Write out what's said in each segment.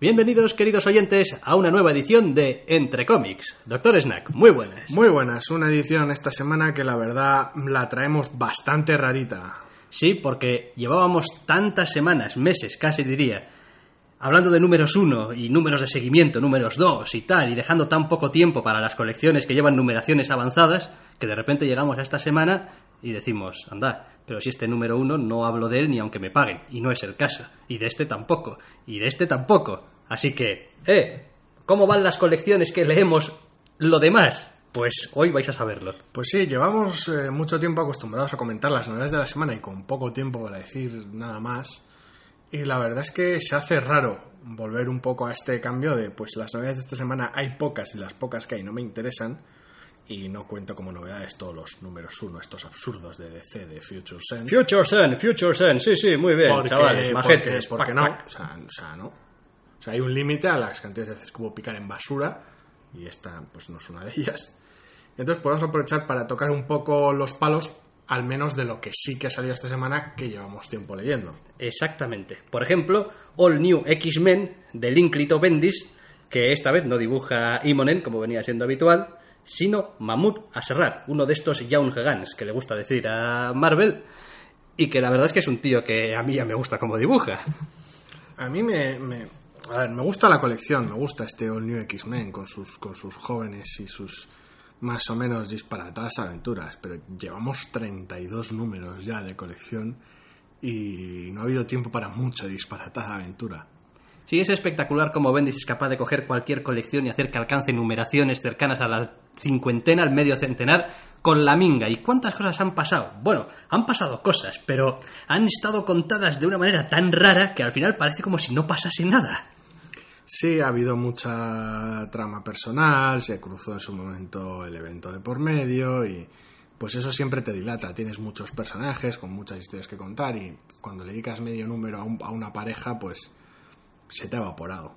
Bienvenidos, queridos oyentes, a una nueva edición de Entre Cómics. Doctor Snack, muy buenas. Muy buenas, una edición esta semana que la verdad la traemos bastante rarita. Sí, porque llevábamos tantas semanas, meses casi diría, hablando de números 1 y números de seguimiento, números 2 y tal, y dejando tan poco tiempo para las colecciones que llevan numeraciones avanzadas, que de repente llegamos a esta semana y decimos, anda, pero si este número 1 no hablo de él ni aunque me paguen, y no es el caso, y de este tampoco, y de este tampoco. Así que, eh, ¿cómo van las colecciones que leemos lo demás? Pues hoy vais a saberlo. Pues sí, llevamos eh, mucho tiempo acostumbrados a comentar las novedades de la semana y con poco tiempo para decir nada más. Y la verdad es que se hace raro volver un poco a este cambio de, pues las novedades de esta semana hay pocas y las pocas que hay no me interesan. Y no cuento como novedades todos los números uno, estos absurdos de DC, de Future Sense. Future Sun, Future Sun, sí, sí, muy bien, Porque, chavales, porque, majetes, porque pac, no, pac. o sea, o sea, no. O sea, hay un límite a las cantidades de veces que puedo picar en basura y esta pues no es una de ellas. Entonces podemos aprovechar para tocar un poco los palos, al menos de lo que sí que ha salido esta semana que llevamos tiempo leyendo. Exactamente. Por ejemplo, All New X-Men de Linklito Bendis, que esta vez no dibuja Imonen, como venía siendo habitual, sino Mahmoud Asrar, uno de estos Young Guns que le gusta decir a Marvel, y que la verdad es que es un tío que a mí ya me gusta como dibuja. A mí me, me, a ver, me gusta la colección, me gusta este All New X-Men con sus, con sus jóvenes y sus más o menos disparatadas aventuras, pero llevamos 32 números ya de colección y no ha habido tiempo para mucha disparatada aventura. Sí, es espectacular cómo Bendis es capaz de coger cualquier colección y hacer que alcance numeraciones cercanas a la cincuentena, al medio centenar, con la minga. ¿Y cuántas cosas han pasado? Bueno, han pasado cosas, pero han estado contadas de una manera tan rara que al final parece como si no pasase nada. Sí, ha habido mucha trama personal, se cruzó en su momento el evento de por medio y pues eso siempre te dilata. Tienes muchos personajes con muchas historias que contar y cuando le dedicas medio número a, un- a una pareja, pues se te ha evaporado.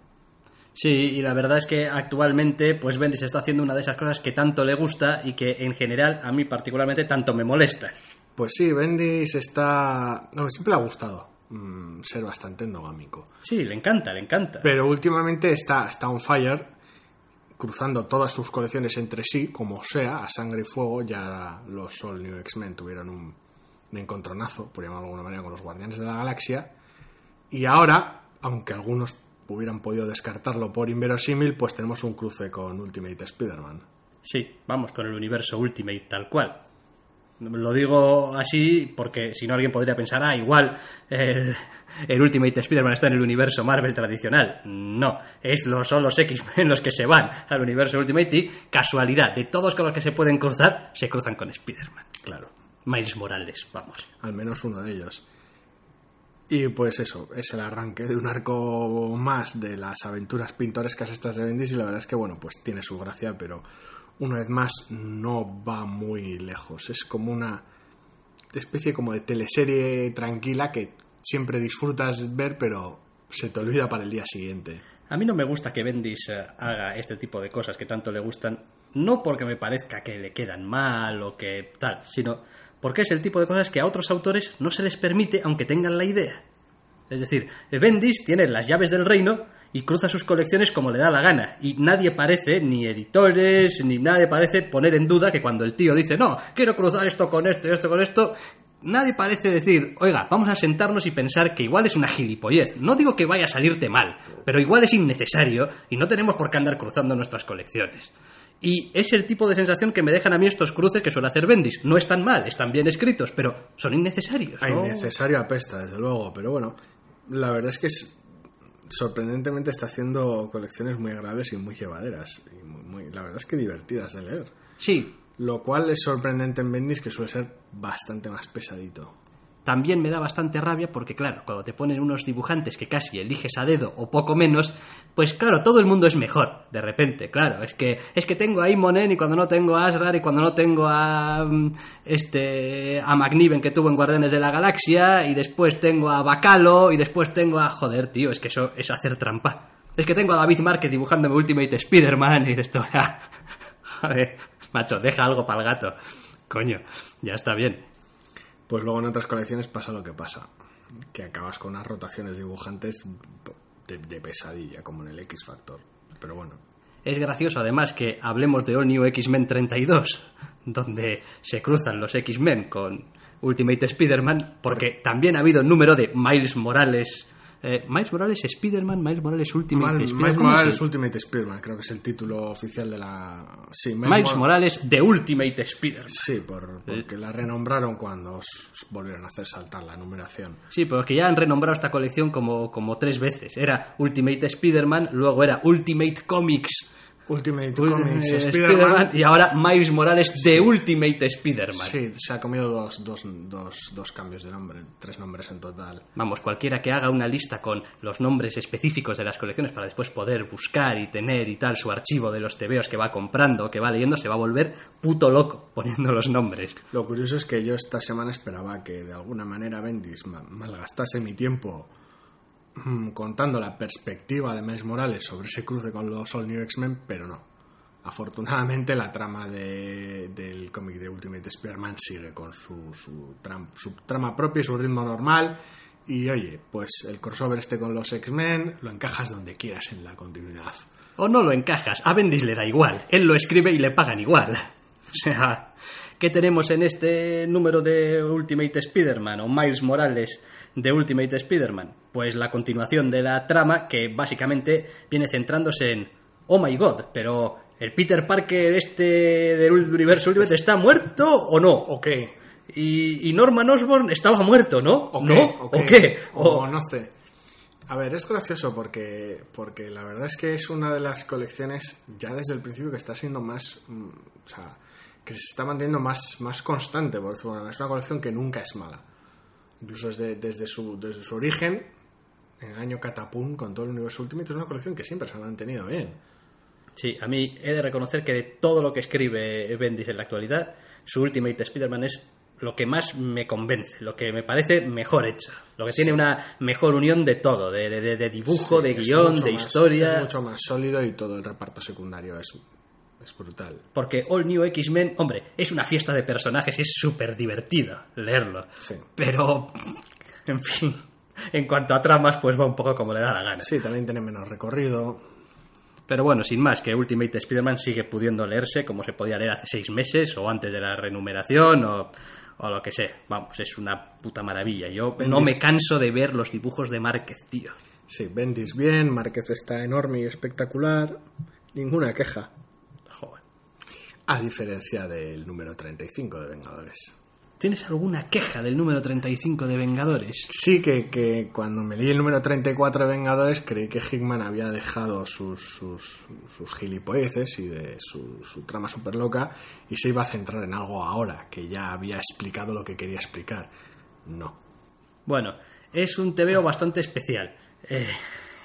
Sí, y la verdad es que actualmente pues Bendis está haciendo una de esas cosas que tanto le gusta y que en general a mí particularmente tanto me molesta. Pues sí, Bendis está... No, siempre le ha gustado mm, ser bastante endogámico. Sí, le encanta, le encanta. Pero últimamente está, está on fire, cruzando todas sus colecciones entre sí, como sea, a sangre y fuego. Ya los All New X-Men tuvieron un, un encontronazo, por llamarlo de alguna manera, con los Guardianes de la Galaxia. Y ahora, aunque algunos hubieran podido descartarlo por inverosímil, pues tenemos un cruce con Ultimate Spider-Man. Sí, vamos con el universo Ultimate tal cual. Lo digo así porque si no alguien podría pensar, ah, igual el, el Ultimate Spider-Man está en el universo Marvel tradicional. No, es los, son los X-Men los que se van al universo Ultimate y casualidad, de todos con los que se pueden cruzar, se cruzan con Spider-Man. Claro, Miles Morales, vamos. al menos uno de ellos. Y pues eso, es el arranque de un arco más de las aventuras pintorescas estas de Bendis y la verdad es que bueno, pues tiene su gracia, pero una vez más no va muy lejos. Es como una especie como de teleserie tranquila que siempre disfrutas ver, pero se te olvida para el día siguiente. A mí no me gusta que Bendis eh, haga este tipo de cosas que tanto le gustan, no porque me parezca que le quedan mal o que tal, sino porque es el tipo de cosas que a otros autores no se les permite aunque tengan la idea. Es decir, Bendis tiene las llaves del reino y cruza sus colecciones como le da la gana. Y nadie parece, ni editores, ni nadie parece poner en duda que cuando el tío dice, no, quiero cruzar esto con esto y esto con esto, nadie parece decir, oiga, vamos a sentarnos y pensar que igual es una gilipollez. No digo que vaya a salirte mal, pero igual es innecesario y no tenemos por qué andar cruzando nuestras colecciones. Y es el tipo de sensación que me dejan a mí estos cruces que suele hacer Bendis. No están mal, están bien escritos, pero son innecesarios. ¿no? Innecesario apesta, desde luego, pero bueno, la verdad es que es, sorprendentemente está haciendo colecciones muy agradables y muy llevaderas. Y muy- muy- la verdad es que divertidas de leer. Sí, Lo cual es sorprendente en Bendis que suele ser bastante más pesadito. También me da bastante rabia porque, claro, cuando te ponen unos dibujantes que casi eliges a dedo o poco menos, pues claro, todo el mundo es mejor, de repente, claro. Es que, es que tengo a Imonen y cuando no tengo a Asrar y cuando no tengo a mm, este a Magniven que tuvo en Guardianes de la Galaxia y después tengo a Bacalo y después tengo a joder, tío, es que eso es hacer trampa. Es que tengo a David Márquez dibujándome Ultimate Spider-Man y esto, joder, macho, deja algo para el gato. Coño, ya está bien. Pues luego en otras colecciones pasa lo que pasa. Que acabas con unas rotaciones dibujantes de, de pesadilla, como en el X Factor. Pero bueno, Es gracioso además que hablemos de All New X-Men 32, donde se cruzan los X-Men con Ultimate Spider-Man, porque también ha habido un número de Miles Morales. Eh, Miles Morales Spider-Man, Miles Morales Ultimate Mal- Spider-Man. Miles ¿cómo Morales es? Ultimate Spider-Man, creo que es el título oficial de la... Sí, Miles Mor- Morales de Ultimate Spider-Man. Sí, por- porque la renombraron cuando volvieron a hacer saltar la numeración. Sí, pero es que ya han renombrado esta colección como, como tres veces. Era Ultimate Spider-Man, luego era Ultimate Comics Ultimate Ultimate Comics Spider-Man y ahora Miles Morales de Ultimate Spider-Man. Sí, se ha comido dos, dos, dos, dos cambios de nombre, tres nombres en total. Vamos, cualquiera que haga una lista con los nombres específicos de las colecciones para después poder buscar y tener y tal su archivo de los tebeos que va comprando, que va leyendo, se va a volver puto loco poniendo los nombres. Lo curioso es que yo esta semana esperaba que de alguna manera Bendis ma- malgastase mi tiempo contando la perspectiva de Miles Morales sobre ese cruce con los All New X-Men, pero no. Afortunadamente la trama de- del cómic de Ultimate Spider-Man sigue con su, su, su trama propia y su ritmo normal. Y oye, pues el crossover este con los X-Men lo encajas donde quieras en la continuidad. O no lo encajas, a Bendis le da igual, él lo escribe y le pagan igual. O sea, ¿qué tenemos en este número de Ultimate Spider-Man o Miles Morales de Ultimate Spider-Man? Pues la continuación de la trama que básicamente viene centrándose en, oh my god, pero el Peter Parker este del universo Ultimate está muerto o no? ¿O qué? Y, y Norman Osborn estaba muerto, ¿no? ¿O ¿No? qué? ¿O qué? O O- no sé. A ver, es gracioso porque, porque la verdad es que es una de las colecciones ya desde el principio que está siendo más... mm, o sea, que se está manteniendo más, más constante. Por decirlo de alguna manera. es una colección que nunca es mala. Incluso desde, desde, su, desde su origen, en el año Catapum, con todo el universo Ultimate, es una colección que siempre se ha mantenido bien. Sí, a mí he de reconocer que de todo lo que escribe Bendis en la actualidad, su Ultimate Spider-Man es lo que más me convence, lo que me parece mejor hecho, lo que tiene una mejor unión de todo, de, de- de- dibujo, Sí, de guion, de más- historia, Es mucho más sólido y todo el reparto secundario es, es brutal. porque All New X-Men, hombre, es una fiesta de personajes y es súper divertido leerlo, Sí. pero, en fin, en cuanto a tramas, pues va un poco como le da la gana. Sí, también tiene menos recorrido. Pero bueno, sin más, que Ultimate Spider-Man sigue pudiendo leerse como se podía leer hace seis meses o antes de la renumeración o, o lo que sea. Vamos, es una puta maravilla. Yo no me canso de ver los dibujos de Márquez, tío. Sí, Bendis bien, Márquez está enorme y espectacular. Ninguna queja. Joder. A diferencia del número 35 de Vengadores. ¿Tienes alguna queja del número 35 de Vengadores? Sí, que, que cuando me leí el número 34 de Vengadores creí que Hickman había dejado sus, sus, sus gilipolleces y de su, su trama súper loca y se iba a centrar en algo ahora, que ya había explicado lo que quería explicar. No. Bueno, es un TVO bastante especial. eh,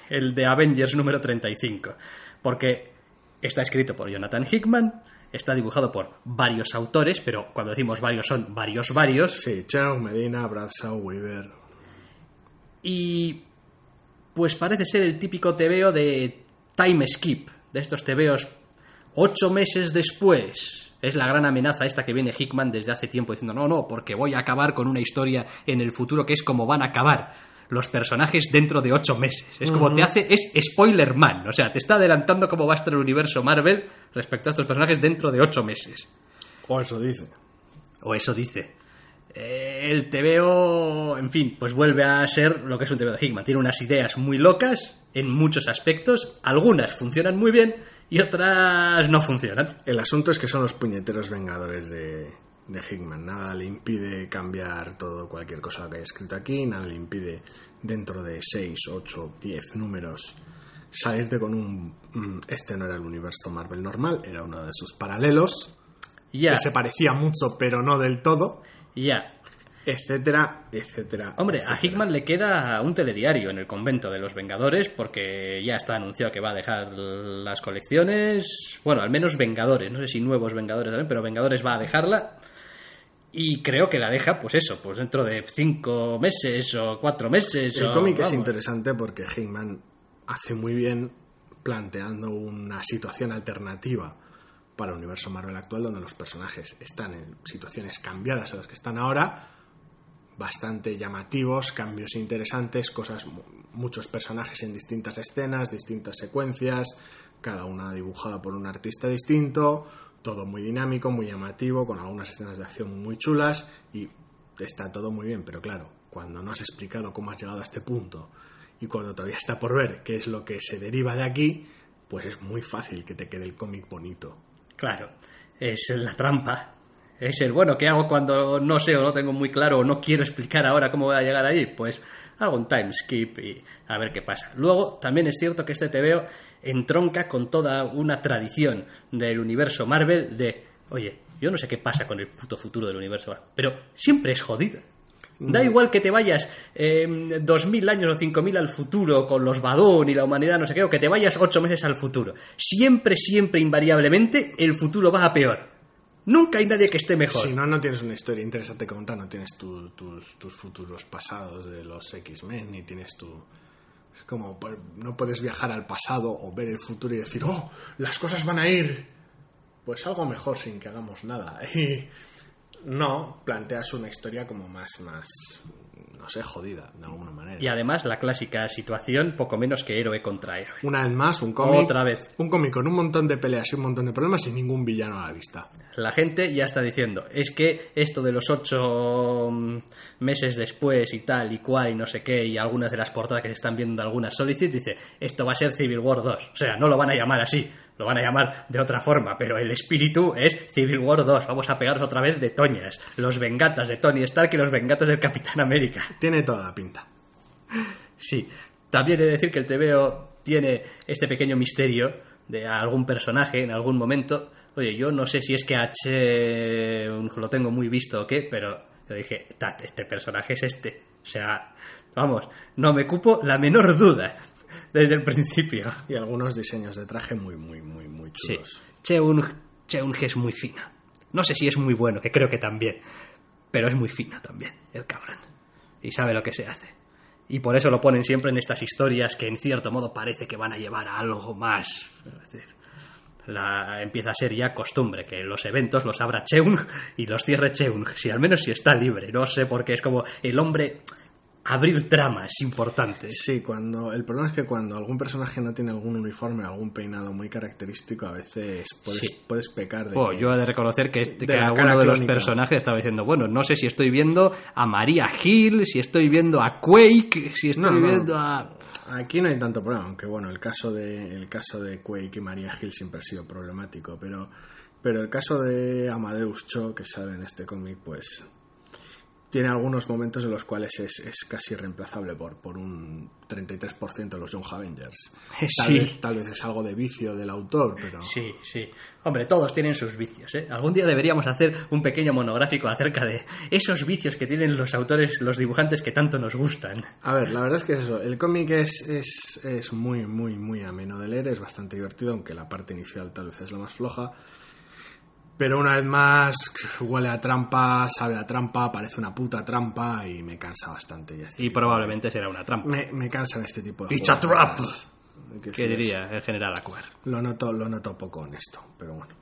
el de Avengers número 35. Porque está escrito por Jonathan Hickman, está dibujado por varios autores, pero cuando decimos varios son varios varios. Sí, Chang, Medina, Bradshaw, Weaver. Y pues parece ser el típico TVO de time skip, de estos TVOs ocho meses después. Es la gran amenaza esta que viene Hickman desde hace tiempo diciendo, no, no, porque voy a acabar con una historia en el futuro que es como van a acabar los personajes dentro de ocho meses. Es como te hace, es spoiler man, o sea, te está adelantando cómo va a estar el universo Marvel respecto a estos personajes dentro de ocho meses. O eso dice. O eso dice. Eh, el TVO, en fin, pues vuelve a ser lo que es un TVO de Hickman. Tiene unas ideas muy locas en muchos aspectos. Algunas funcionan muy bien y otras no funcionan. El asunto es que son los puñeteros vengadores de, de Hickman. Nada le impide cambiar todo, cualquier cosa que haya escrito aquí. Nada le impide, dentro de 6, 8, 10 números, salirte con un. mm, Este no era el universo Marvel normal, era uno de sus paralelos. Ya, Que se parecía mucho, pero no del todo. ya. Etcétera, etcétera. Hombre, a. Hickman le queda un telediario en el convento de los Vengadores porque ya está anunciado que va a dejar las colecciones. Bueno, al menos Vengadores. No sé si nuevos Vengadores también, pero Vengadores va a dejarla. Y creo que la deja, pues eso, pues dentro de cinco meses o cuatro meses. El o- cómic es interesante porque Hickman hace muy bien planteando una situación alternativa para el universo Marvel actual donde los personajes están en situaciones cambiadas a las que están ahora, bastante llamativos, cambios interesantes, cosas, muchos personajes en distintas escenas, distintas secuencias, cada una dibujada por un artista distinto, todo muy dinámico, muy llamativo, con algunas escenas de acción muy chulas y está todo muy bien, pero claro, cuando no has explicado cómo has llegado a este punto y cuando todavía está por ver qué es lo que se deriva de aquí, pues es muy fácil que te quede el cómic bonito. Claro, es la trampa. Es el, bueno, ¿qué hago cuando no sé o no tengo muy claro o no quiero explicar ahora cómo voy a llegar ahí? Pues hago un time skip y a ver qué pasa. Luego, también es cierto que este TVO entronca con toda una tradición del universo Marvel de, oye, yo no sé qué pasa con el puto futuro del universo Marvel, pero siempre es jodido. Da igual que te vayas eh, dos mil años o cinco mil al futuro con los Badón y la humanidad, no sé qué, o que te vayas ocho meses al futuro. Siempre, siempre, invariablemente, el futuro va a peor. Nunca hay nadie que esté mejor. Si no, no tienes una historia interesante que contar, no tienes tu- tus, tus futuros pasados de los X-Men, ni tienes tu... Es como, pues, no puedes viajar al pasado o ver el futuro y decir, oh, las cosas van a ir. Pues algo mejor sin que hagamos nada. No, planteas una historia como más, más, no sé, jodida, de alguna manera. Y además la clásica situación, poco menos que héroe contra héroe. Una vez más, un cómic. Otra vez. Un cómic con un montón de peleas y un montón de problemas y ningún villano a la vista. La gente ya está diciendo, es que esto de los ocho mm, meses después y tal y cual y no sé qué, y algunas de las portadas que se están viendo de algunas Solicit, dice, esto va a ser Civil War 2. O sea, no lo van a llamar así, lo van a llamar de otra forma, pero el espíritu es Civil War 2. Vamos a pegaros otra vez de Toñas, los vengatas de Tony Stark y los vengatas del Capitán América. Tiene toda la pinta. Sí, también he de decir que el TVO tiene este pequeño misterio de algún personaje en algún momento. Oye, yo no sé si es que H lo tengo muy visto o qué, pero yo dije, "Tat, este personaje es este. O sea, vamos, no me cupo la menor duda desde el principio. Y algunos diseños de traje muy, muy, muy, muy Sí, chulos. Cheung, Cheung es muy fina. No sé si es muy bueno, que creo que también. Pero es muy fina también, el cabrón. Y sabe lo que se hace. Y por eso lo ponen siempre en estas historias que en cierto modo parece que van a llevar a algo más. Es decir, la, empieza a ser ya costumbre que los eventos los abra Cheung y los cierre Cheung. Si al menos si está libre. No sé por qué es como el hombre abrir tramas importantes. Sí, cuando el problema es que cuando algún personaje no tiene algún uniforme, algún peinado muy característico, a veces puedes, Sí. puedes pecar de Oh, que- yo he de reconocer que, este, de que alguno de los personajes estaba diciendo, bueno, no sé si estoy viendo a María Hill, si estoy viendo a Quake, si estoy No, no. viendo a... Aquí no hay tanto problema, aunque bueno, el caso de el caso de Quake y Maria Hill siempre ha sido problemático, pero pero el caso de Amadeus Cho que sale en este cómic, pues tiene algunos momentos en los cuales es, es casi reemplazable por, por un 33% de los Young Avengers. Tal, Sí. vez, tal vez es algo de vicio del autor, pero Sí, sí. Hombre, todos tienen sus vicios, ¿eh? Algún día deberíamos hacer un pequeño monográfico acerca de esos vicios que tienen los autores, los dibujantes que tanto nos gustan. A ver, la verdad es que es eso. El cómic es, es, es muy, muy, muy ameno de leer, es bastante divertido, aunque la parte inicial tal vez es la más floja. Pero una vez más, huele a trampa, sabe a trampa, parece una puta trampa y me cansa bastante ya este Y probablemente será una trampa. Me, me cansan este tipo de It's a. Que ¿Qué diría el general Acuer? Lo noto, lo noto poco honesto, pero bueno.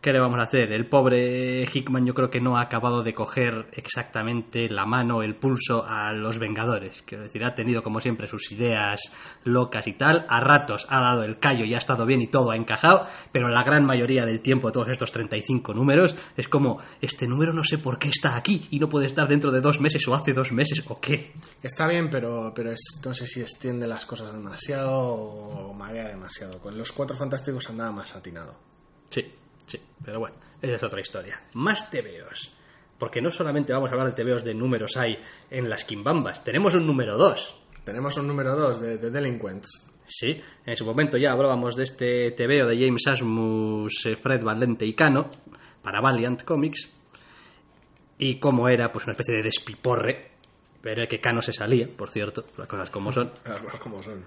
¿Qué le vamos a hacer? El pobre Hickman yo creo que no ha acabado de coger exactamente la mano, el pulso a los Vengadores. Quiero decir, ha tenido como siempre sus ideas locas y tal. A ratos ha dado el callo y ha estado bien y todo ha encajado, pero la gran mayoría del tiempo todos estos 35 números es como, este número no sé por qué está aquí y no puede estar dentro de dos meses o hace dos meses o qué. Está bien, pero, pero es, no sé si extiende las cosas demasiado o marea demasiado. Con los cuatro fantásticos andaba más atinado. Sí, sí, pero bueno, esa es otra historia. Más tebeos. Porque no solamente vamos a hablar de tebeos de números hay en las quimbambas, tenemos un número 2. Tenemos un número 2 de, de Delinquents. Sí, en su momento ya hablábamos de este tebeo de James Asmus, eh, Fred Valente y Cano para Valiant Comics y cómo era pues una especie de despiporre, el que Cano se salía, por cierto, las cosas como son. Las cosas como son.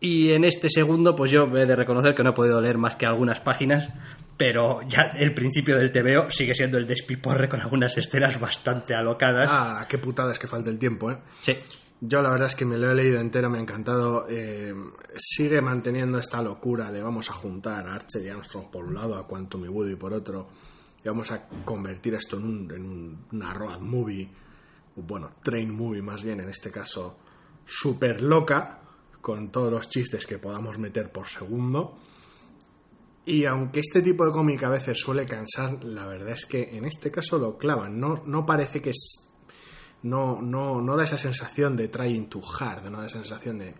Y en este segundo, pues yo he de reconocer que no he podido leer más que algunas páginas, pero ya el principio del TVO sigue siendo el despiporre con algunas escenas bastante alocadas. Ah, qué putada es que falta el tiempo, ¿eh? Sí, Yo la verdad es que me lo he leído entero, me ha encantado. Eh, sigue manteniendo esta locura de vamos a juntar a Archer y Armstrong por un lado, a Quantum y Woody por otro, y vamos a convertir esto en, un, en un- una road movie bueno, train movie más bien, en este caso, super loca, con todos los chistes que podamos meter por segundo. Y aunque este tipo de cómic a veces suele cansar, la verdad es que en este caso lo clavan. No, no parece que es. No, no, no da esa sensación de trying to hard, no da esa sensación de.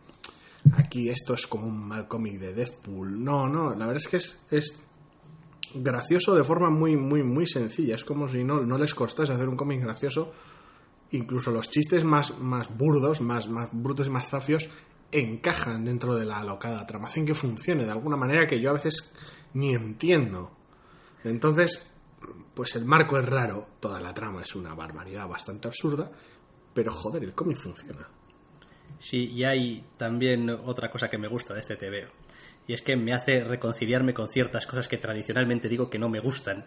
Aquí esto es como un mal cómic de Deathpool. No, no, la verdad es que es, es gracioso de forma muy, muy, muy sencilla. Es como si no, no les costase hacer un cómic gracioso. Incluso los chistes más, más burdos, más, más brutos y más zafios encajan dentro de la alocada trama. Hacen que funcione de alguna manera que yo a veces ni entiendo. Entonces, pues el marco es raro, toda la trama es una barbaridad bastante absurda, pero joder, el cómic funciona. Sí, y hay también otra cosa que me gusta de este TVO, y es que me hace reconciliarme con ciertas cosas que tradicionalmente digo que no me gustan.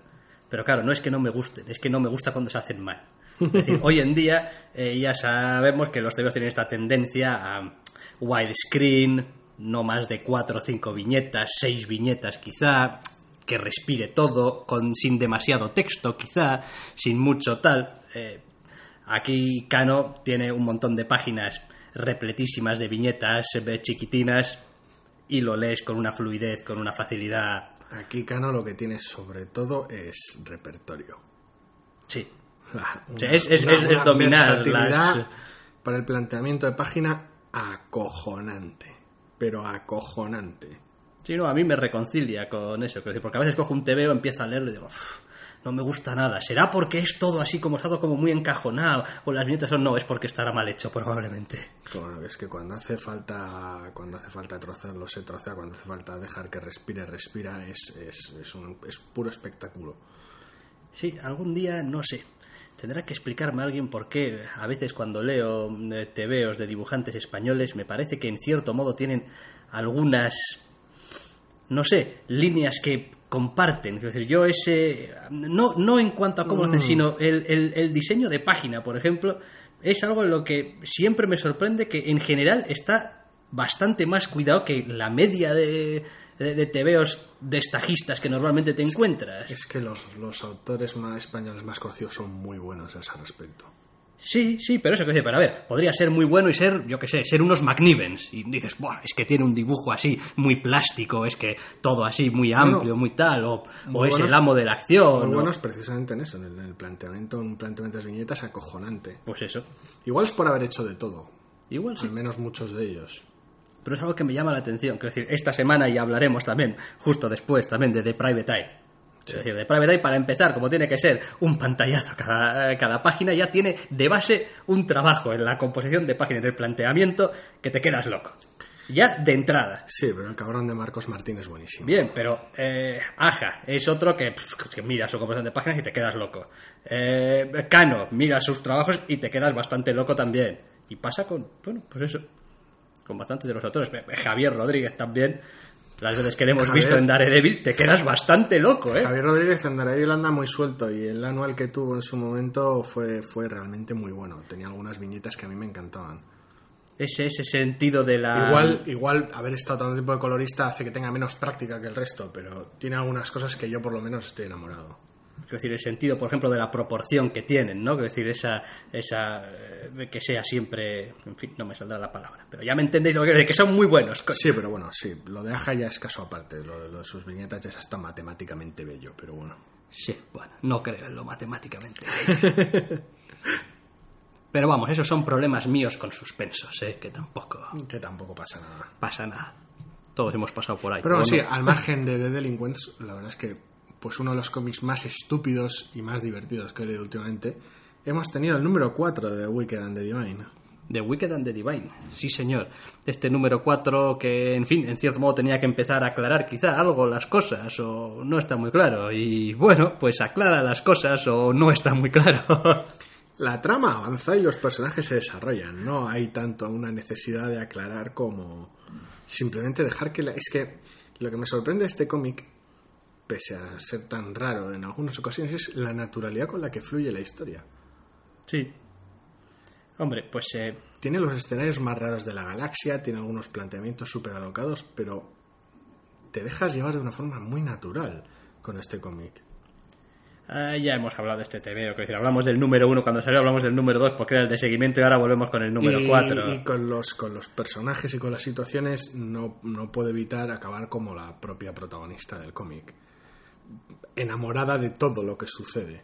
Pero claro, no es que no me gusten, es que no me gusta cuando se hacen mal. Es decir, hoy en día eh, ya sabemos que los TVOs tienen esta tendencia a widescreen, no más de cuatro o cinco viñetas, seis viñetas quizá, que respire todo, con, sin demasiado texto quizá, sin mucho tal. Eh, aquí Cano tiene un montón de páginas repletísimas de viñetas chiquitinas y lo lees con una fluidez, con una facilidad. Aquí Cano lo que tiene sobre todo es repertorio. Sí. Una- es- es- una- es- es una dominar las- para el planteamiento de página acojonante, pero acojonante. Sí, no, a mí me reconcilia con eso, porque a veces cojo un TVO, empiezo a leerlo y digo, "Uf, no me gusta nada. ¿Será porque es todo así como está todo como muy encajonado? O las viñetas son no, es porque estará mal hecho, probablemente. Bueno, es que cuando hace falta cuando hace falta trocearlo se trocea, cuando hace falta dejar que respire, respira, es, es, es, un, es puro espectáculo. Sí, algún día, no sé. Tendrá que explicarme alguien por qué a veces cuando leo eh, TVOs de dibujantes españoles me parece que en cierto modo tienen algunas, no sé, líneas que comparten. Es decir, yo ese, no, no en cuanto a cómo hacen, sino el, el- el diseño de página, por ejemplo, es algo en lo que siempre me sorprende que en general está bastante más cuidado que la media de, de, de TVOs destajistas que normalmente te encuentras. Es que los, los autores más españoles más conocidos son muy buenos a ese respecto. Sí, sí, pero eso que decir, pero a ver, podría ser muy bueno y ser, yo qué sé, ser unos McNivens. Y dices, Buah, es que tiene un dibujo así, muy plástico, es que todo así, muy amplio, muy tal, o, o es buenos- el amo de la acción. Muy o- buenos precisamente en eso, en el, en el planteamiento, un planteamiento de las viñetas acojonante. Pues eso, Igual es por haber hecho de todo, igual sí. al menos muchos de ellos. Pero es algo que me llama la atención. Quiero decir, esta semana y hablaremos también, justo después, también de The Private Eye. Es decir, The Private Eye, para empezar, como tiene que ser un pantallazo cada, cada página, ya tiene de base un trabajo en la composición de páginas, del planteamiento, que te quedas loco. Ya de entrada. Sí, pero el cabrón de Marcos Martín es buenísimo. Bien, pero eh, Aja es otro que, que mira su composición de páginas y te quedas loco. Eh, Cano mira sus trabajos y te quedas bastante loco también. Y pasa con, bueno, pues eso, con bastantes de los autores. Javier Rodríguez también, las veces que le hemos Javier. visto en Daredevil, te quedas bastante loco, ¿eh? Javier Rodríguez Andaray anda muy suelto y el anual que tuvo en su momento fue, fue realmente muy bueno. Tenía algunas viñetas que a mí me encantaban. Ese, ese sentido de la... Igual, igual haber estado tanto tiempo de colorista hace que tenga menos práctica que el resto, pero tiene algunas cosas que yo por lo menos estoy enamorado. Quiero decir, el sentido, por ejemplo, de la proporción que tienen, ¿no? Quiero decir, esa, esa eh, que sea siempre, en fin, no me saldrá la palabra, pero ya me entendéis lo que quiero decir, que son muy buenos. coño. Sí, pero bueno, sí, lo de Aja ya es caso aparte, lo, lo de sus viñetas ya es hasta matemáticamente bello, pero bueno. Sí, bueno, no creo en lo matemáticamente. Pero vamos, esos son problemas míos con suspensos, ¿eh? que tampoco Que tampoco pasa nada. pasa nada. Todos hemos pasado por ahí. Pero sí, al margen de The Delinquents, la verdad es que pues uno de los cómics más estúpidos y más divertidos que he leído últimamente, hemos tenido el número 4 de The Wicked and the Divine. The Wicked and the Divine, sí señor. Este número 4 que, en fin, en cierto modo tenía que empezar a aclarar quizá algo las cosas o no está muy claro. Y bueno, pues aclara las cosas o no está muy claro. La trama avanza y los personajes se desarrollan. No hay tanto una necesidad de aclarar como simplemente dejar que... La... Es que lo que me sorprende de este cómic, pese a ser tan raro en algunas ocasiones, es la naturalidad con la que fluye la historia. sí. Hombre, pues eh, Tiene los escenarios más raros de la galaxia, tiene algunos planteamientos súper alocados, pero te dejas llevar de una forma muy natural con este cómic. Ah, ya hemos hablado de este TVO, que decir, hablamos del número uno cuando salió, hablamos del número dos porque era el de seguimiento y ahora volvemos con el número y, cuatro. y con los con los personajes y con las situaciones no, no puedo evitar acabar como la propia protagonista del cómic enamorada de todo lo que sucede.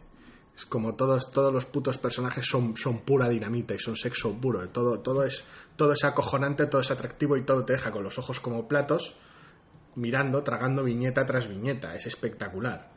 Es como todos todos los putos personajes son son pura dinamita y son sexo puro. Todo todo es todo es acojonante todo es atractivo y todo te deja con los ojos como platos mirando tragando viñeta tras viñeta. Es espectacular.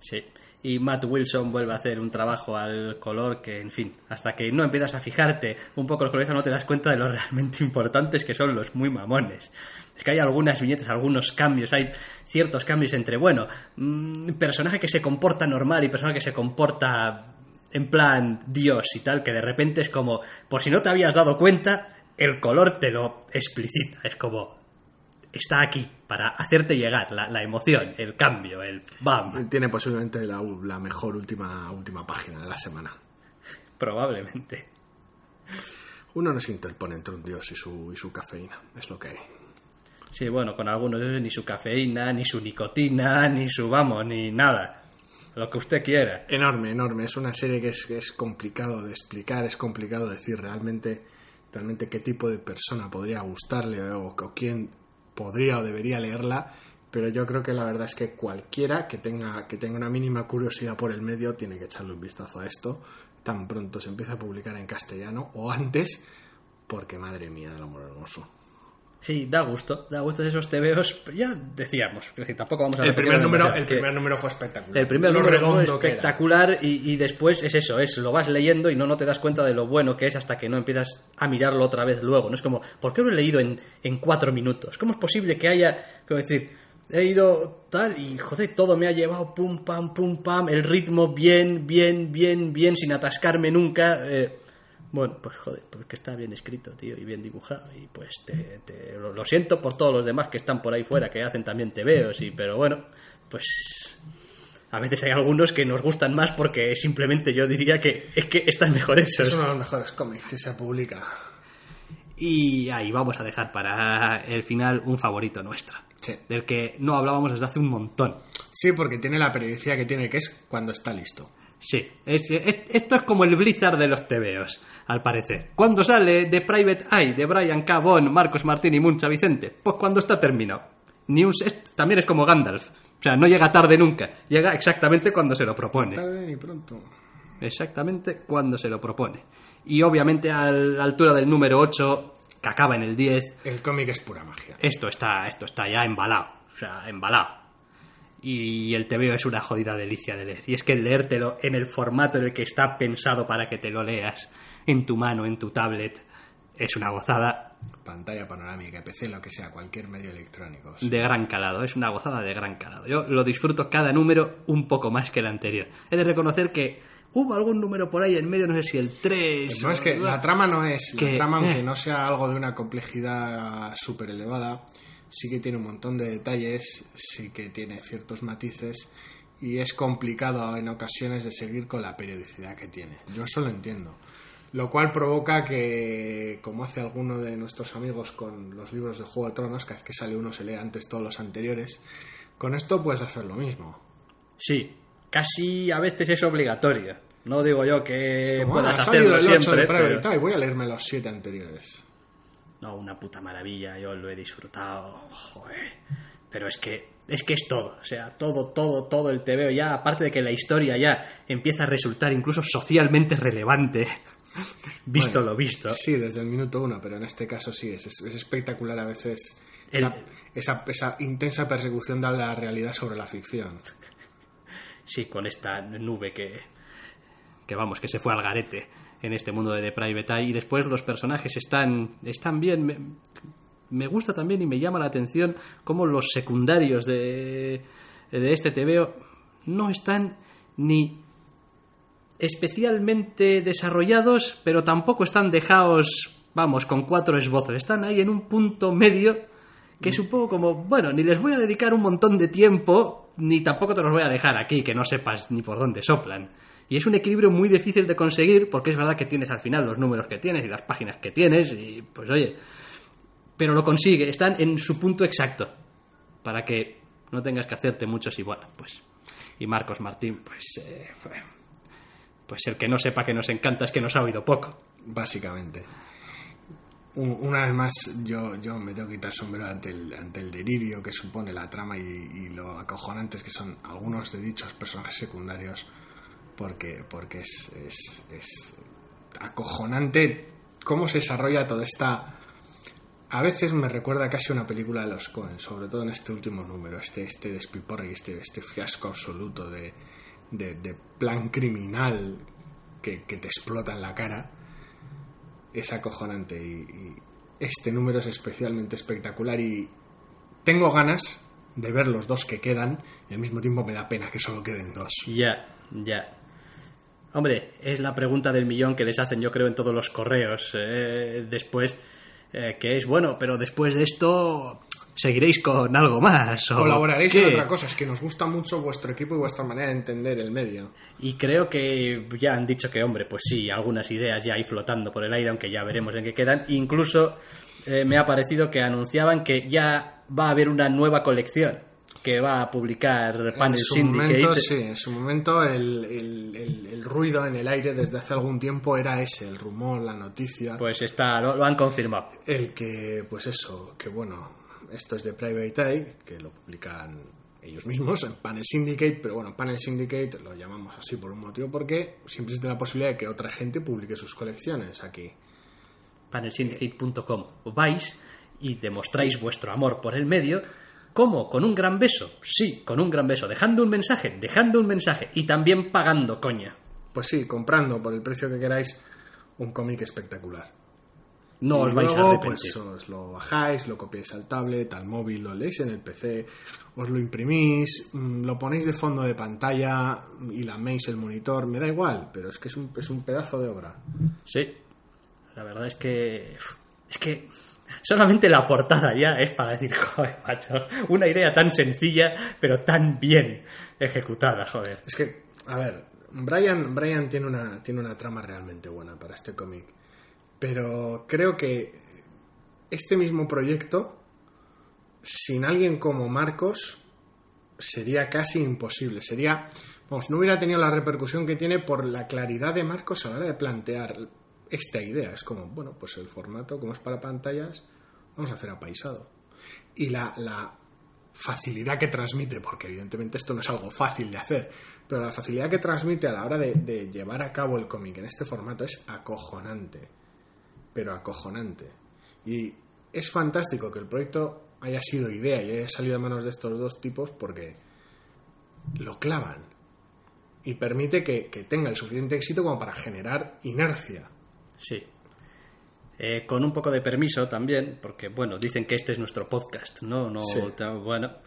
Sí. Y Matt Wilson vuelve a hacer un trabajo al color que, en fin, hasta que no empiezas a fijarte un poco los colores no te das cuenta de lo realmente importantes que son los muy mamones. Es que hay algunas viñetas, algunos cambios, hay ciertos cambios entre, bueno, mm, personaje que se comporta normal y personaje que se comporta en plan Dios y tal, que de repente es como, por si no te habías dado cuenta, el color te lo explicita. Es como, está aquí para hacerte llegar la, la emoción, el cambio, el bam. tiene posiblemente la, la mejor última última página de la semana Probablemente. uno no se interpone entre un dios y su, y su cafeína es lo que hay Sí, bueno, con algunos ni su cafeína, ni su nicotina, ni su vamos, ni nada. Lo que usted quiera. Enorme, enorme. Es una serie que es, que es complicado de explicar, es complicado decir realmente, realmente qué tipo de persona podría gustarle o, o quién podría o debería leerla. Pero yo creo que la verdad es que cualquiera que tenga, que tenga una mínima curiosidad por el medio tiene que echarle un vistazo a esto tan pronto se empieza a publicar en castellano o antes, porque madre mía del amor hermoso. Sí, da gusto, da gusto esos tebeos. Ya decíamos, es decir, tampoco vamos a El primer, número, el que primer número fue espectacular. el primer número fue que espectacular y, y después es eso, es lo vas leyendo y no, no te das cuenta de lo bueno que es hasta que no empiezas a mirarlo otra vez luego. No es como, ¿por qué lo he leído en, en cuatro minutos? ¿Cómo es posible que haya, como decir, he ido tal y joder, todo me ha llevado pum pam, pum pam, el ritmo bien, bien, bien, bien, sin atascarme nunca? eh, bueno, pues joder, porque está bien escrito, tío, y bien dibujado. Y pues te, te- lo, lo siento por todos los demás que están por ahí fuera, que hacen también tebeos, y, pero bueno, pues a veces hay algunos que nos gustan más porque simplemente yo diría que es que están mejores Es esos. uno de los mejores cómics que se publica. Y ahí vamos a dejar para el final un favorito nuestro, Sí. del que no hablábamos desde hace un montón. Sí, porque tiene la periodicidad que tiene, que es cuando está listo. Sí, es- es- esto es como el Blizzard de los tebeos, al parecer. ¿Cuándo sale The Private Eye de Brian K. Marcos Martín y Muncha Vicente? Pues cuando está terminado. News es- también es como Gandalf. O sea, no llega tarde nunca, llega exactamente cuando se lo propone. Tarde ni pronto. Exactamente cuando se lo propone. Y obviamente a la altura del número 8, que acaba en el 10, El cómic es pura magia. esto está, esto está ya embalado. O sea, embalado. Y el TVO es una jodida delicia de leer. Y es que leértelo en el formato en el que está pensado para que te lo leas, en tu mano, en tu tablet, es una gozada Pantalla panorámica, PC, lo que sea, cualquier medio electrónico. Sí. de gran calado. Es una gozada de gran calado. Yo lo disfruto cada número un poco más que el anterior. He de reconocer que hubo algún número por ahí en medio, no sé si el 3. No es que la trama no es. Que- la trama, aunque eh. no sea algo de una complejidad súper elevada, sí que tiene un montón de detalles, sí que tiene ciertos matices y es complicado en ocasiones de seguir con la periodicidad que tiene. Yo eso lo entiendo. Lo cual provoca que, como hace alguno de nuestros amigos con los libros de Juego de Tronos, que hace que sale uno se lee antes todos los anteriores, con esto puedes hacer lo mismo. Sí, casi a veces es obligatorio. No digo yo que Como, puedas "Ah, ha salido hacerlo el 8 siempre, de pero- Eye, voy a leerme los siete anteriores. No, una puta maravilla, yo lo he disfrutado, joder. Pero es que es que es todo, o sea, todo, todo, todo el TVO ya, aparte de que la historia ya empieza a resultar incluso socialmente relevante, visto Bueno, lo visto. Sí, desde el minuto uno, pero en este caso sí, es, es espectacular a veces El- esa, esa, esa intensa persecución de la realidad sobre la ficción. Sí, con esta nube que, que vamos, que se fue al garete en este mundo de The Private. Y después los personajes están, están bien. Me, me gusta también y me llama la atención cómo los secundarios de, de este TVO no están ni especialmente desarrollados, pero tampoco están dejados, vamos, con cuatro esbozos. Están ahí en un punto medio que es un poco como, bueno, ni les voy a dedicar un montón de tiempo, ni tampoco te los voy a dejar aquí, que no sepas ni por dónde soplan. Y es un equilibrio muy difícil de conseguir, porque es verdad que tienes al final los números que tienes y las páginas que tienes, y pues oye, pero lo consigue, están en su punto exacto, para que no tengas que hacerte muchos y bueno, pues Y Marcos Martín, pues, eh, pues el que no sepa que nos encanta es que nos ha oído poco. Básicamente. Un- Una vez más, yo, yo me tengo que quitar sombrero ante el, ante el delirio que supone la trama y, y lo acojonantes que son algunos de dichos personajes secundarios, porque, porque es, es, es acojonante cómo se desarrolla toda esta... A veces me recuerda casi a una película de los Coen, sobre todo en este último número, este, este despiporre y este, este fiasco absoluto de, de, plan criminal que, que te explota en la cara es acojonante y este número es especialmente espectacular y tengo ganas de ver los dos que quedan y al mismo tiempo me da pena que solo queden dos. Ya, ya. Hombre, es la pregunta del millón que les hacen, yo creo, en todos los correos. eh, después, eh, que es, bueno, pero después de esto, ¿seguiréis con algo más? o Colaboraréis en otra cosa, es que nos gusta mucho vuestro equipo y vuestra manera de entender el medio. Y creo que ya han dicho que, hombre, pues sí, algunas ideas ya hay flotando por el aire, aunque ya veremos en qué quedan. Incluso eh, me ha parecido que anunciaban que ya va a haber una nueva colección que va a publicar Panel en su Syndicate. momento, sí, en su momento el, el- el- el ruido en el aire desde hace algún tiempo era ese, el rumor, la noticia. Pues está, lo, lo han confirmado. El que, pues eso, que bueno, esto es de Private Eye, que lo publican ellos mismos en Panel Syndicate, pero bueno, Panel Syndicate lo llamamos así por un motivo, porque siempre existe la posibilidad de que otra gente publique sus colecciones aquí. panelsyndicate.com vais y demostráis vuestro amor por el medio. ¿Cómo? ¿Con un gran beso? Sí, con un gran beso. Dejando un mensaje, dejando un mensaje. Y también pagando, coña. Pues sí, comprando por el precio que queráis un cómic espectacular. No Y os vais a luego, arrepentir. Pues os lo bajáis, lo copiáis al tablet, al móvil, lo leéis en el PC, os lo imprimís, mm, lo ponéis de fondo de pantalla y laméis el monitor, me da igual, pero es que es un, es un pedazo de obra. Sí. La verdad es que. Es que. Solamente la portada ya es para decir, joder, macho. Una idea tan sencilla, pero tan bien ejecutada, joder. Es que, a ver, Brian, tiene, una, tiene una trama realmente buena para este cómic, pero creo que este mismo proyecto, sin alguien como Marcos, sería casi imposible. Sería, vamos, no hubiera tenido la repercusión que tiene por la claridad de Marcos a la hora de plantear esta idea. Es como, bueno, pues el formato, como es para pantallas, vamos a hacer apaisado. Y la, facilidad que transmite, porque evidentemente esto no es algo fácil de hacer, pero la facilidad que transmite a la hora de, llevar a cabo el cómic en este formato es acojonante, pero acojonante. Y es fantástico que el proyecto haya sido idea y haya salido de manos de estos dos tipos porque lo clavan y permite que, que tenga el suficiente éxito como para generar inercia. Sí. Eh, con un poco de permiso también, porque bueno, dicen que este es nuestro podcast, ¿no? no Sí. bueno,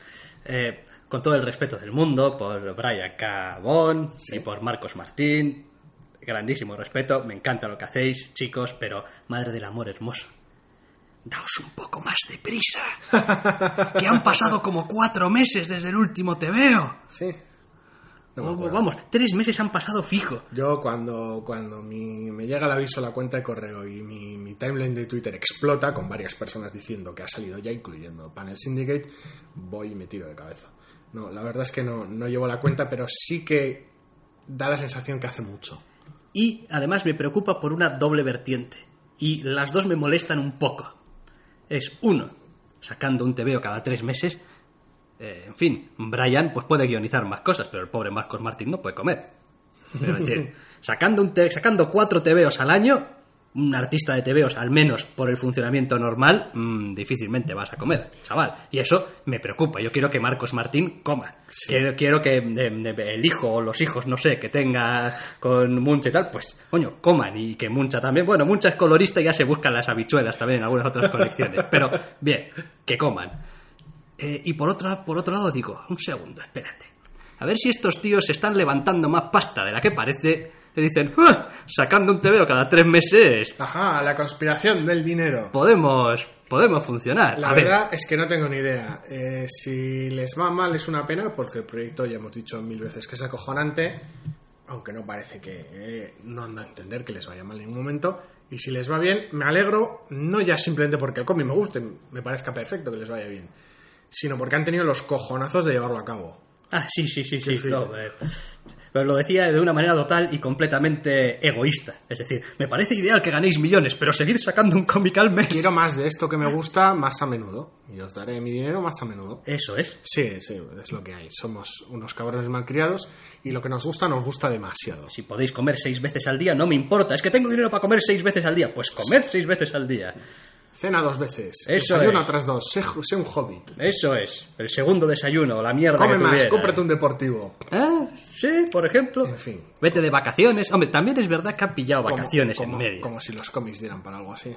eh, con todo el respeto del mundo por Brian K. Vaughan y por Marcos Martín, grandísimo respeto, me encanta lo que hacéis, chicos, pero madre del amor hermoso. Daos un poco más de prisa. que han pasado como cuatro meses desde el último te veo. Sí. No me acuerdo. vamos, tres meses han pasado fijo. Yo cuando, cuando mi- me llega el aviso a la cuenta de correo y mi, mi timeline de Twitter explota con varias personas diciendo que ha salido ya, incluyendo Panel Syndicate, voy y me tiro de cabeza. No, la verdad es que no, no llevo la cuenta, pero sí que da la sensación que hace mucho. Y además me preocupa por una doble vertiente. Y las dos me molestan un poco. Es uno, sacando un TVO cada tres meses. Eh, en fin, Brian pues puede guionizar más cosas, pero el pobre Marcos Martín no puede comer. Pero, es decir, sacando, un te- sacando cuatro TVOs al año, un artista de TVOs, al menos por el funcionamiento normal, mm, difícilmente vas a comer, chaval. Y eso me preocupa. Yo quiero que Marcos Martín coma. Quiero, quiero que el hijo o los hijos, no sé, que tenga con Muncha y tal, pues, coño, coman. Y que Muncha también. Bueno, Muncha es colorista y ya se buscan las habichuelas también en algunas otras colecciones. Pero, bien, que coman. Eh, y por, otra, por otro lado digo, un segundo, espérate. A ver si estos tíos se están levantando más pasta de la que parece. Le dicen, "Ah, sacando un TVO cada tres meses, Ajá, la conspiración del dinero. podemos, podemos funcionar. La A ver, verdad es que no tengo ni idea. Eh, si les va mal es una pena porque el proyecto ya hemos dicho mil veces que es acojonante, aunque no parece que eh, no anda a entender que les vaya mal en ningún momento. Y si les va bien, me alegro, no ya simplemente porque el cómic me guste, me parezca perfecto que les vaya bien, sino porque han tenido los cojonazos de llevarlo a cabo. Ah, sí, sí, sí, sí. no, pero lo decía de una manera total y completamente egoísta. Es decir, me parece ideal que ganéis millones, pero seguid sacando un cómic al mes. Quiero más de esto que me gusta más a menudo. Y os daré mi dinero más a menudo. Eso es. Sí, sí, es lo que hay. Somos unos cabrones malcriados y lo que nos gusta nos gusta demasiado. Si podéis comer seis veces al día, no me importa. Es que tengo dinero para comer seis veces al día. Pues comed seis veces al día. Cena dos veces. Eso Desayuno es. tras dos. Sé, sé un hobbit. Eso es. El segundo desayuno, la mierda Come que más, tuviera. cómprate un deportivo. Ah, sí, por ejemplo. En fin. Vete de vacaciones. Hombre, también es verdad que han pillado Como- vacaciones como, en medio. Como si los cómics dieran para algo así.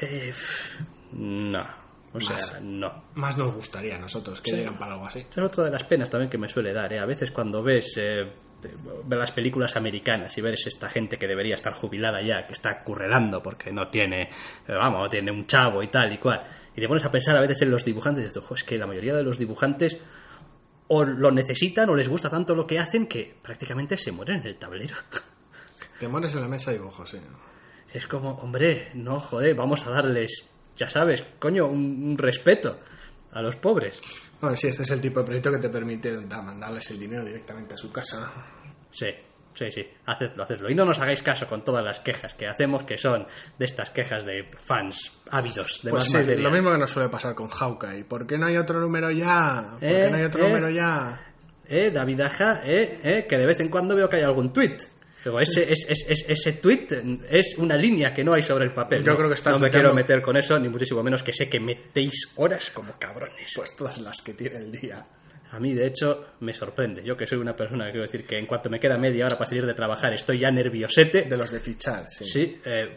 Eh, no. O sea, Más. no. Más nos gustaría a nosotros que Sí. dieran para algo así. Esa es otra de las penas también que me suele dar. ¿eh? A veces cuando ves, eh, ves las películas americanas y ves esta gente que debería estar jubilada ya, que está currelando porque no tiene, vamos, no tiene un chavo y tal y cual. Y te pones a pensar a veces en los dibujantes y dices, "Jo, es que la mayoría de los dibujantes o lo necesitan o les gusta tanto lo que hacen que prácticamente se mueren en el tablero. Te mueres en la mesa de dibujos, sí. Es como, hombre, no, joder, vamos a darles, ya sabes, coño, un, un respeto a los pobres. Bueno, sí, este es el tipo de proyecto que te permite da- mandarles el dinero directamente a su casa. Sí, sí, sí, hacedlo, hacedlo. Y no nos hagáis caso con todas las quejas que hacemos, que son de estas quejas de fans ávidos de Pues más sí, material. lo mismo que nos suele pasar con Hawkeye. ¿Por qué no hay otro número ya? ¿Por Eh, qué no hay otro eh. número ya? Eh, David Aja, eh, eh, que de vez en cuando veo que hay algún tuit. Luego, ese, es, es- es- ese tweet es una línea que no hay sobre el papel. Yo ¿no? creo que está No me quiero meter con eso, ni muchísimo menos que sé que metéis horas como cabrones. Pues todas las que tiene el día. A mí, de hecho, me sorprende. Yo que soy una persona que quiero decir que en cuanto me queda media hora para salir de trabajar estoy ya nerviosete. De los de fichar, sí. Sí, eh,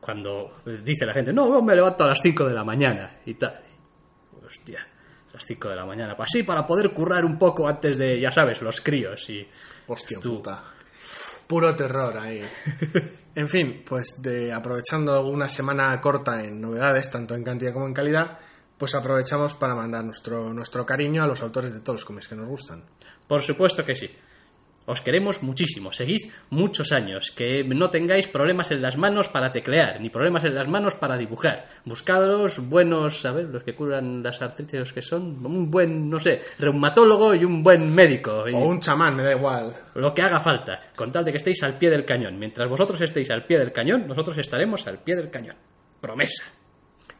cuando dice la gente, no, me levanto a las 5 de la mañana y tal. Hostia, a las 5 de la mañana. Pues sí, para poder currar un poco antes de, ya sabes, los críos y... Hostia Tú. puta. Puro terror ahí. en fin, pues de aprovechando una semana corta en novedades, tanto en cantidad como en calidad, pues aprovechamos para mandar nuestro, nuestro cariño a los autores de todos los cómics que nos gustan. Por supuesto que sí. Os queremos muchísimo. Seguid muchos años. Que no tengáis problemas en las manos para teclear, ni problemas en las manos para dibujar. Buscados buenos, a ver, los que curan las artritis, los que son un buen, no sé, reumatólogo y un buen médico. Y O un chamán, me da igual. Lo que haga falta, con tal de que estéis al pie del cañón. Mientras vosotros estéis al pie del cañón, nosotros estaremos al pie del cañón. Promesa.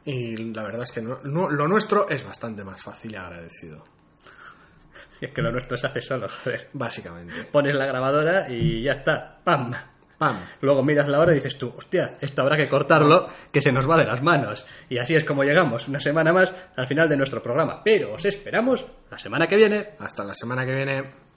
Y la verdad es que no- no- lo nuestro es bastante más fácil y agradecido. Si es que lo nuestro se hace solo, joder. Básicamente. Pones la grabadora y ya está. ¡Pam! Pam. Luego miras la hora y dices tú, hostia, esto habrá que cortarlo, que se nos va de las manos. Y así es como llegamos, una semana más, al final de nuestro programa. Pero os esperamos la semana que viene. Hasta la semana que viene.